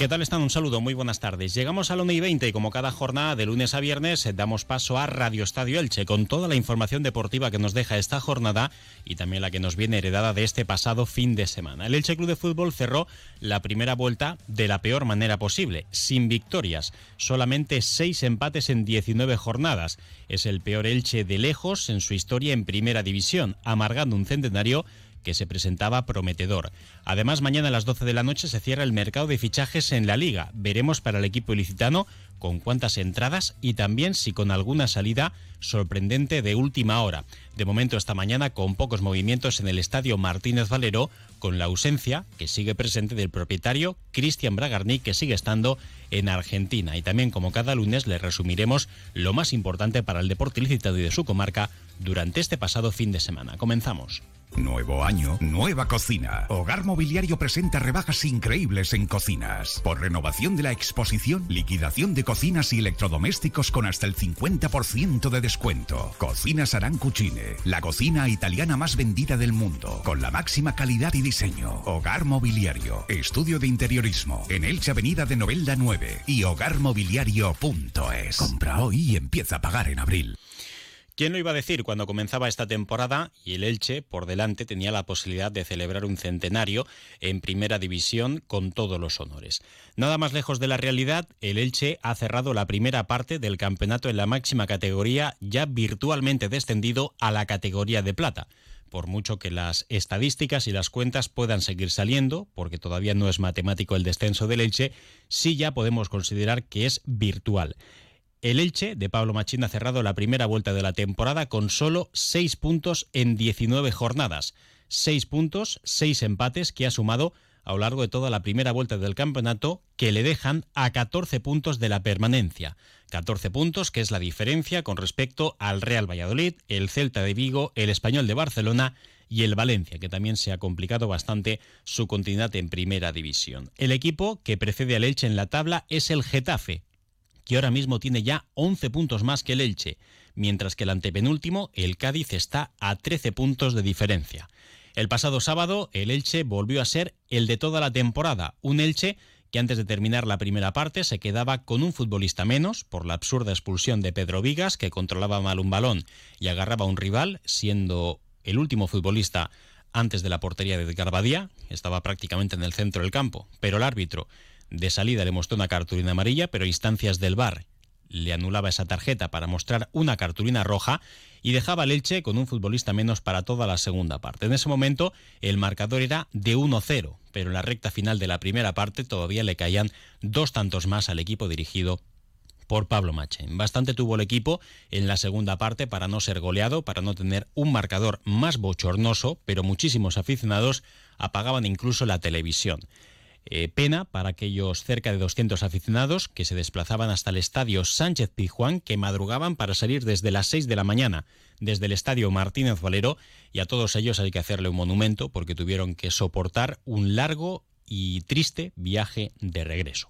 ¿Qué tal están? Un saludo, muy buenas tardes. Llegamos a la 1 y 20 y como cada jornada de lunes a viernes eh, damos paso a Radio Estadio Elche con toda la información deportiva que nos deja esta jornada y también la que nos viene heredada de este pasado fin de semana. El Elche Club de Fútbol cerró la primera vuelta de la peor manera posible, sin victorias, solamente seis empates en 19 jornadas. Es el peor Elche de lejos en su historia en primera división, amargando un centenario que se presentaba prometedor. Además, mañana a las 12 de la noche se cierra el mercado de fichajes en la liga. Veremos para el equipo ilicitano con cuántas entradas y también si con alguna salida sorprendente de última hora. De momento esta mañana con pocos movimientos en el estadio Martínez Valero, con la ausencia que sigue presente del propietario Cristian Bragarni, que sigue estando en Argentina. Y también como cada lunes le resumiremos lo más importante para el deporte ilicitado y de su comarca durante este pasado fin de semana. Comenzamos. Nuevo año, nueva cocina. Hogar Mobiliario presenta rebajas increíbles en cocinas. Por renovación de la exposición, liquidación de cocinas y electrodomésticos con hasta el 50% de descuento. Cocinas Arancucine, la cocina italiana más vendida del mundo, con la máxima calidad y diseño. Hogar Mobiliario, estudio de interiorismo, en Elche Avenida de Novelda 9 y hogarmobiliario.es. Compra hoy y empieza a pagar en abril. ¿Quién lo iba a decir cuando comenzaba esta temporada y el Elche por delante tenía la posibilidad de celebrar un centenario en primera división con todos los honores? Nada más lejos de la realidad, el Elche ha cerrado la primera parte del campeonato en la máxima categoría ya virtualmente descendido a la categoría de plata por mucho que las estadísticas y las cuentas puedan seguir saliendo, porque todavía no es matemático el descenso del Elche, sí ya podemos considerar que es virtual. El Elche de Pablo Machín ha cerrado la primera vuelta de la temporada con solo 6 puntos en 19 jornadas. 6 puntos, 6 empates que ha sumado a lo largo de toda la primera vuelta del campeonato que le dejan a 14 puntos de la permanencia. 14 puntos que es la diferencia con respecto al Real Valladolid, el Celta de Vigo, el Español de Barcelona y el Valencia, que también se ha complicado bastante su continuidad en primera división. El equipo que precede al Elche en la tabla es el Getafe, que ahora mismo tiene ya 11 puntos más que el Elche, mientras que el antepenúltimo, el Cádiz, está a 13 puntos de diferencia. El pasado sábado, el Elche volvió a ser el de toda la temporada, un Elche que antes de terminar la primera parte se quedaba con un futbolista menos por la absurda expulsión de Pedro Vigas, que controlaba mal un balón y agarraba a un rival, siendo el último futbolista antes de la portería de Edgar Badía, estaba prácticamente en el centro del campo, pero el árbitro de salida le mostró una cartulina amarilla, pero instancias del bar le anulaba esa tarjeta para mostrar una cartulina roja y dejaba al Elche con un futbolista menos para toda la segunda parte. En ese momento el marcador era de 1-0, pero en la recta final de la primera parte todavía le caían dos tantos más al equipo dirigido por Pablo Machen. Bastante tuvo el equipo en la segunda parte para no ser goleado, para no tener un marcador más bochornoso, pero muchísimos aficionados apagaban incluso la televisión. Eh, pena para aquellos cerca de 200 aficionados que se desplazaban hasta el estadio Sánchez Pizjuán, que madrugaban para salir desde las 6 de la mañana, desde el estadio Martínez Valero, y a todos ellos hay que hacerle un monumento porque tuvieron que soportar un largo y triste viaje de regreso.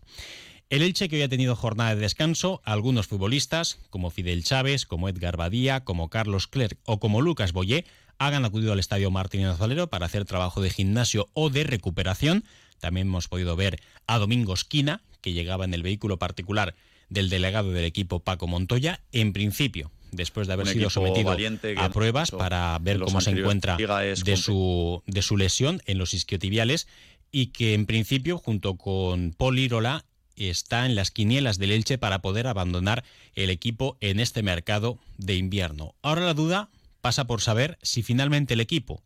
El Elche que hoy ha tenido jornada de descanso, algunos futbolistas, como Fidel Chávez, como Edgar Badía, como Carlos Clerc o como Lucas Boyé, hagan acudido al estadio Martínez Valero para hacer trabajo de gimnasio o de recuperación también hemos podido ver a Domingo Esquina, que llegaba en el vehículo particular del delegado del equipo Paco Montoya, en principio, después de haber sido sometido a pruebas para ver cómo se encuentra de su, de su lesión en los isquiotibiales y que en principio, junto con Paul Irola, está en las quinielas del Elche para poder abandonar el equipo en este mercado de invierno. Ahora la duda pasa por saber si finalmente el equipo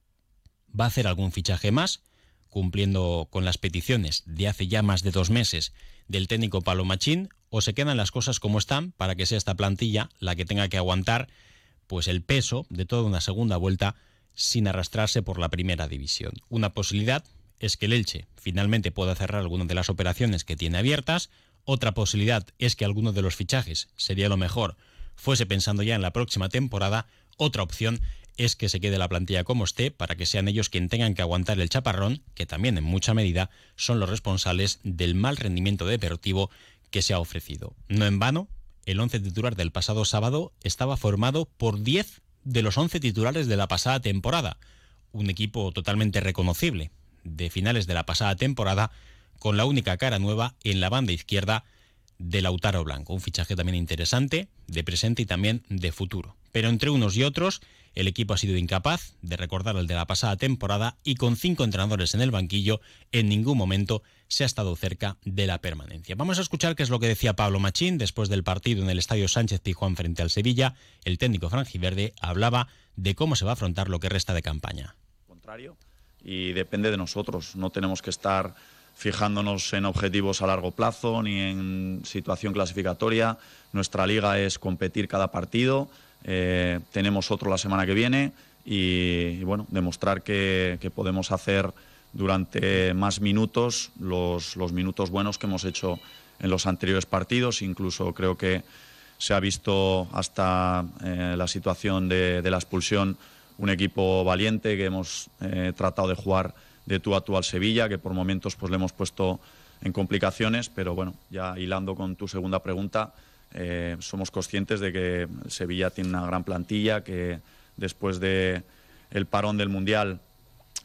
va a hacer algún fichaje más, cumpliendo con las peticiones de hace ya más de dos meses del técnico Palomachín o se quedan las cosas como están para que sea esta plantilla la que tenga que aguantar pues el peso de toda una segunda vuelta sin arrastrarse por la primera división. Una posibilidad es que el Elche finalmente pueda cerrar algunas de las operaciones que tiene abiertas, otra posibilidad es que alguno de los fichajes, sería lo mejor, fuese pensando ya en la próxima temporada, otra opción es que se quede la plantilla como esté para que sean ellos quien tengan que aguantar el chaparrón, que también en mucha medida son los responsables del mal rendimiento deportivo que se ha ofrecido. No en vano, el once titular del pasado sábado estaba formado por 10 de los 11 titulares de la pasada temporada. Un equipo totalmente reconocible de finales de la pasada temporada, con la única cara nueva en la banda izquierda de Lautaro Blanco. Un fichaje también interesante, de presente y también de futuro. Pero entre unos y otros, el equipo ha sido incapaz de recordar el de la pasada temporada y con cinco entrenadores en el banquillo, en ningún momento se ha estado cerca de la permanencia. Vamos a escuchar qué es lo que decía Pablo Machín después del partido en el Estadio Sánchez Pijuán frente al Sevilla. El técnico franjiverde hablaba de cómo se va a afrontar lo que resta de campaña. Contrario, y depende de nosotros. No tenemos que estar fijándonos en objetivos a largo plazo ni en situación clasificatoria. Nuestra liga es competir cada partido. Eh, tenemos otro la semana que viene y, bueno, demostrar que, podemos hacer durante más minutos los, minutos buenos que hemos hecho en los anteriores partidos. Incluso creo que se ha visto hasta eh, la situación de, la expulsión un equipo valiente que hemos eh, tratado de jugar de tú a tú al Sevilla, que por momentos pues le hemos puesto en complicaciones, pero bueno, ya hilando con tu segunda pregunta, eh, somos conscientes de que Sevilla tiene una gran plantilla, que después de el parón del Mundial,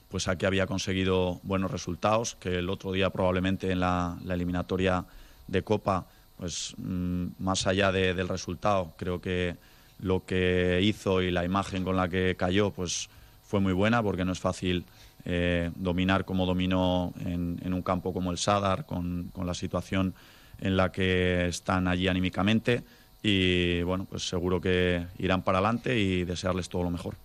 pues aquí había conseguido buenos resultados, que el otro día probablemente en la, eliminatoria de Copa, pues mm, más allá del resultado, creo que lo que hizo y la imagen con la que cayó, pues fue muy buena, porque no es fácil eh, dominar como dominó en, un campo como el Sadar, con, la situación en la que están allí anímicamente. Y bueno, pues seguro que irán para adelante y desearles todo lo mejor.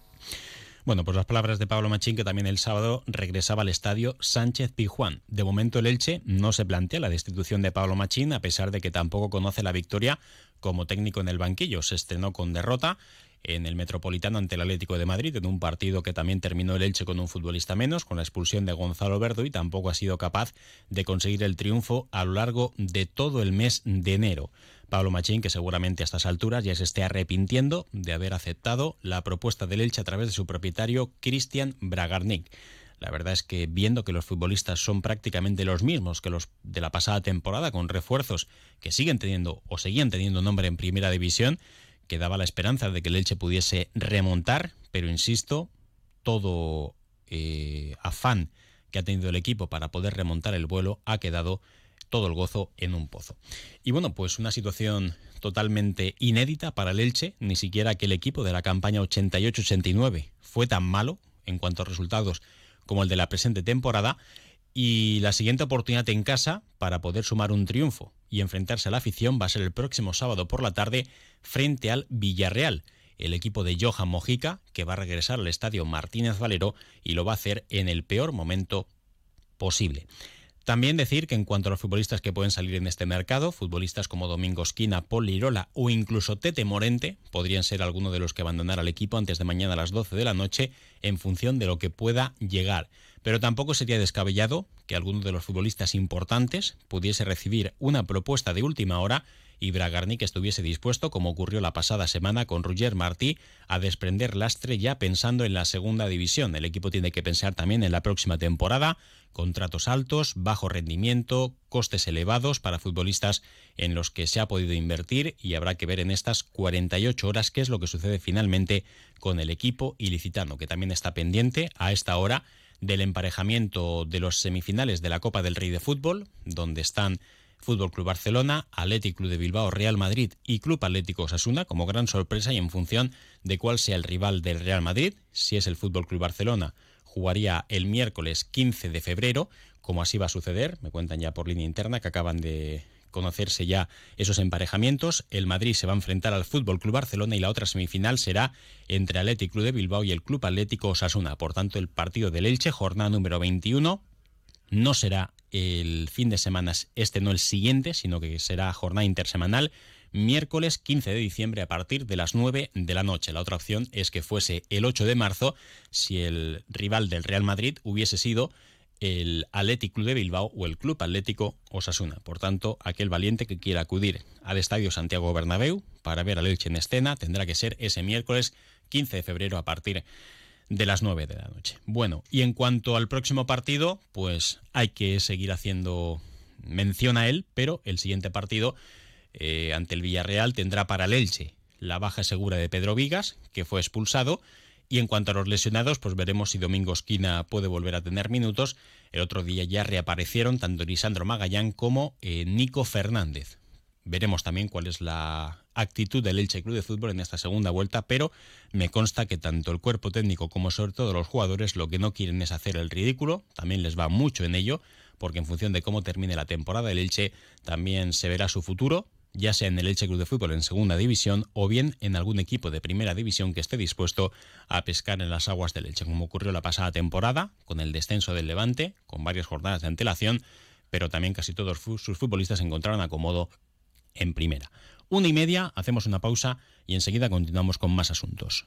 Bueno, pues las palabras de Pablo Machín, que también el sábado regresaba al estadio Sánchez Pijuán. De momento el Elche no se plantea la destitución de Pablo Machín, a pesar de que tampoco conoce la victoria como técnico en el banquillo. Se estrenó con derrota en el Metropolitano ante el Atlético de Madrid, en un partido que también terminó el Elche con un futbolista menos, con la expulsión de Gonzalo Verdo y tampoco ha sido capaz de conseguir el triunfo a lo largo de todo el mes de enero. Pablo Machín, que seguramente a estas alturas ya se esté arrepintiendo de haber aceptado la propuesta del Elche a través de su propietario Cristian Bragarnik. La verdad es que viendo que los futbolistas son prácticamente los mismos que los de la pasada temporada, con refuerzos que siguen teniendo o seguían teniendo nombre en primera división, que daba la esperanza de que el Elche pudiese remontar, pero insisto, todo eh, afán que ha tenido el equipo para poder remontar el vuelo ha quedado todo el gozo en un pozo. Y bueno, pues una situación totalmente inédita para el Elche, ni siquiera que el equipo de la campaña 88-89 fue tan malo en cuanto a resultados como el de la presente temporada, y la siguiente oportunidad en casa para poder sumar un triunfo y enfrentarse a la afición va a ser el próximo sábado por la tarde frente al Villarreal, el equipo de Johan Mojica, que va a regresar al estadio Martínez Valero y lo va a hacer en el peor momento posible. También decir que en cuanto a los futbolistas que pueden salir en este mercado, futbolistas como Domingo Esquina, Paul Lirola o incluso Tete Morente podrían ser algunos de los que abandonar al equipo antes de mañana a las 12 de la noche en función de lo que pueda llegar. Pero tampoco sería descabellado que alguno de los futbolistas importantes pudiese recibir una propuesta de última hora y Bragarnik estuviese dispuesto, como ocurrió la pasada semana con Roger Martí, a desprender lastre ya pensando en la segunda división. El equipo tiene que pensar también en la próxima temporada, contratos altos, bajo rendimiento, costes elevados para futbolistas en los que se ha podido invertir y habrá que ver en estas 48 horas qué es lo que sucede finalmente con el equipo ilicitano, que también está pendiente a esta hora del emparejamiento de los semifinales de la Copa del Rey de Fútbol, donde están Fútbol Club Barcelona, Atlético Club de Bilbao, Real Madrid y Club Atlético Osasuna como gran sorpresa y en función de cuál sea el rival del Real Madrid, si es el Fútbol Club Barcelona, jugaría el miércoles 15 de febrero, como así va a suceder, me cuentan ya por línea interna que acaban de conocerse ya esos emparejamientos. El Madrid se va a enfrentar al Fútbol Club Barcelona y la otra semifinal será entre Atlético Club de Bilbao y el Club Atlético Osasuna. Por tanto, el partido del Elche, jornada número 21, no será el fin de semana, este no el siguiente, sino que será jornada intersemanal, miércoles 15 de diciembre a partir de las 9 de la noche. La otra opción es que fuese el 8 de marzo si el rival del Real Madrid hubiese sido el Atlético Club de Bilbao o el Club Atlético Osasuna. Por tanto, aquel valiente que quiera acudir al Estadio Santiago Bernabéu para ver a Leche en escena tendrá que ser ese miércoles 15 de febrero a partir de de las 9 de la noche. Bueno, y en cuanto al próximo partido, pues hay que seguir haciendo mención a él, pero el siguiente partido eh, ante el Villarreal tendrá para el Elche la baja segura de Pedro Vigas, que fue expulsado, y en cuanto a los lesionados, pues veremos si Domingo Esquina puede volver a tener minutos. El otro día ya reaparecieron tanto Lisandro Magallán como eh, Nico Fernández. Veremos también cuál es la actitud del Elche Club de Fútbol en esta segunda vuelta, pero me consta que tanto el cuerpo técnico como sobre todo los jugadores lo que no quieren es hacer el ridículo, también les va mucho en ello, porque en función de cómo termine la temporada el Elche también se verá su futuro, ya sea en el Elche Club de Fútbol en segunda división o bien en algún equipo de primera división que esté dispuesto a pescar en las aguas del Elche, como ocurrió la pasada temporada con el descenso del Levante, con varias jornadas de antelación, pero también casi todos sus futbolistas encontraron acomodo en primera. Una y media, hacemos una pausa y enseguida continuamos con más asuntos.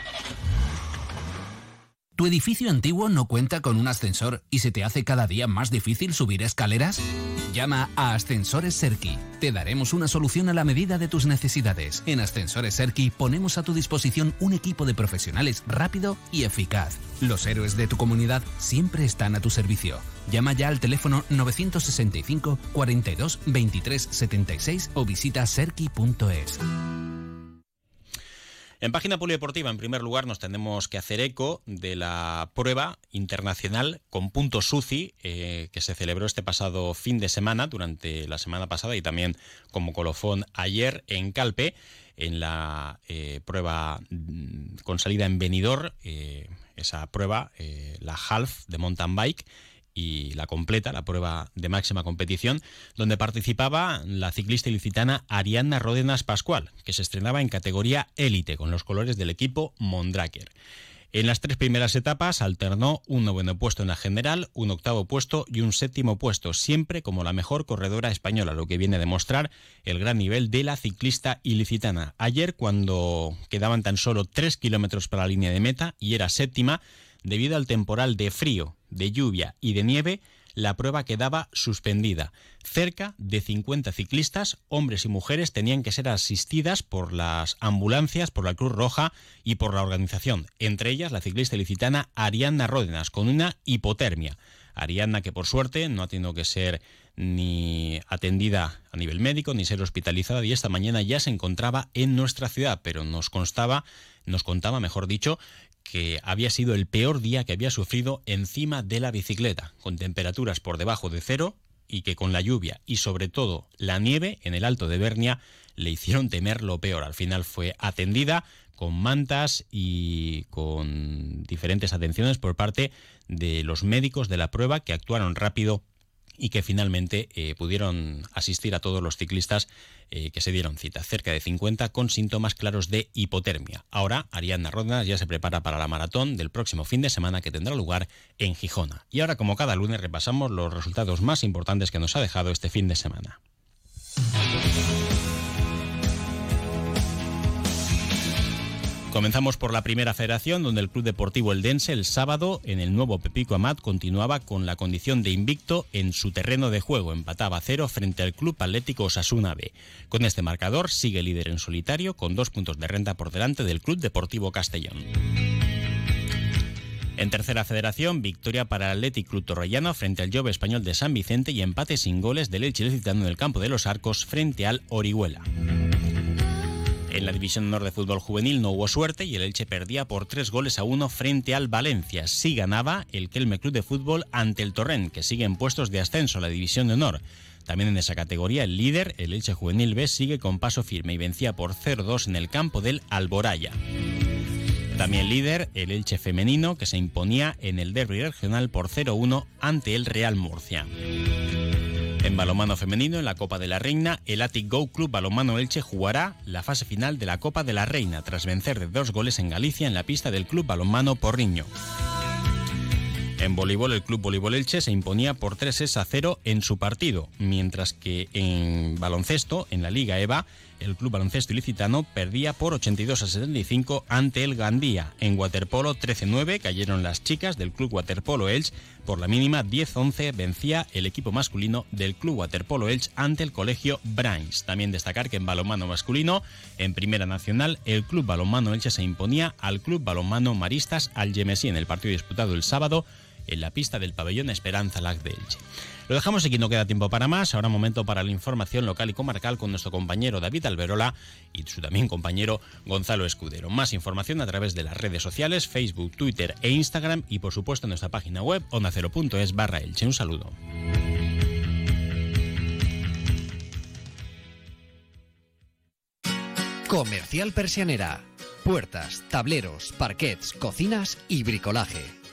¿Tu edificio antiguo no cuenta con un ascensor y se te hace cada día más difícil subir escaleras? Llama a Ascensores Serki. Te daremos una solución a la medida de tus necesidades. En Ascensores Serki ponemos a tu disposición un equipo de profesionales rápido y eficaz. Los héroes de tu comunidad siempre están a tu servicio. Llama ya al teléfono 965 42 23 76 o visita serki.es. En página polideportiva, en primer lugar, nos tenemos que hacer eco de la prueba internacional con puntos SUCI eh, que se celebró este pasado fin de semana, durante la semana pasada y también como colofón ayer en Calpe, en la eh, prueba mm, con salida en Benidorm, eh, esa prueba, la half de mountain bike y la completa, la prueba de máxima competición, donde participaba la ciclista ilicitana Arianna Ródenas Pascual, que se estrenaba en categoría élite con los colores del equipo Mondraker. En las tres primeras etapas alternó un noveno puesto en la general, un octavo puesto y un séptimo puesto, siempre como la mejor corredora española, lo que viene a demostrar el gran nivel de la ciclista ilicitana. Ayer, cuando quedaban tan solo tres kilómetros para la línea de meta y era séptima, debido al temporal de frío, de lluvia y de nieve, la prueba quedaba suspendida. Cerca de 50 ciclistas, hombres y mujeres, tenían que ser asistidas por las ambulancias, por la Cruz Roja y por la organización, entre ellas la ciclista ilicitana Arianna Ródenas, con una hipotermia. Arianna que por suerte no ha tenido que ser ni atendida a nivel médico ni ser hospitalizada y esta mañana ya se encontraba en nuestra ciudad, pero nos constaba, nos contaba, mejor dicho, que había sido el peor día que había sufrido encima de la bicicleta, con temperaturas por debajo de cero y que con la lluvia y sobre todo la nieve en el Alto de Bernia le hicieron temer lo peor. Al final fue atendida con mantas y con diferentes atenciones por parte de los médicos de la prueba que actuaron rápido y que finalmente eh, pudieron asistir a todos los ciclistas eh, que se dieron cita, cerca de 50 con síntomas claros de hipotermia. Ahora, Ariadna Rodna ya se prepara para la maratón del próximo fin de semana que tendrá lugar en Gijona. Y ahora, como cada lunes, repasamos los resultados más importantes que nos ha dejado este fin de semana. Comenzamos por la primera federación, donde el Club Deportivo Eldense el sábado en el nuevo Pepico Amat continuaba con la condición de invicto en su terreno de juego. Empataba cero frente al Club Atlético Osasuna B. Con este marcador sigue líder en solitario con dos puntos de renta por delante del Club Deportivo Castellón. En tercera federación, victoria para el Athletic Club Torrellano frente al Jove Español de San Vicente y empate sin goles del Elche licitando en el campo de los Arcos frente al Orihuela. En la División Honor de Fútbol Juvenil no hubo suerte y el Elche perdía por tres goles a uno frente al Valencia. Sí ganaba el Kelme Club de Fútbol ante el Torrent, que sigue en puestos de ascenso a la División de Honor. También en esa categoría el líder, el Elche Juvenil B, sigue con paso firme y vencía por 0-2 en el campo del Alboraya. También líder, el Elche femenino, que se imponía en el derby regional por 0-1 ante el Real Murcia. En balomano femenino, en la Copa de la Reina, el Atic Go Club Balomano Elche jugará la fase final de la Copa de la Reina tras vencer de dos goles en Galicia en la pista del Club Balomano Porriño. En voleibol, el Club Voleibol Elche se imponía por 3 a 0 en su partido, mientras que en baloncesto, en la Liga EVA, el Club Baloncesto Ilicitano perdía por 82 a 75 ante el Gandía. En waterpolo 13-9 cayeron las chicas del Club Waterpolo Elche. Por la mínima 10-11 vencía el equipo masculino del Club Waterpolo Elche ante el Colegio Brains. También destacar que en balonmano masculino, en Primera Nacional, el Club Balonmano Elche se imponía al Club Balonmano Maristas Algemesí en el partido disputado el sábado en la pista del pabellón Esperanza Lac de Elche. Lo dejamos aquí, no queda tiempo para más. Ahora momento para la información local y comarcal con nuestro compañero David Alberola y su también compañero Gonzalo Escudero. Más información a través de las redes sociales, Facebook, Twitter e Instagram y por supuesto en nuestra página web ondacero.es barra Elche. Un saludo. Comercial Persianera. Puertas, tableros, parquets, cocinas y bricolaje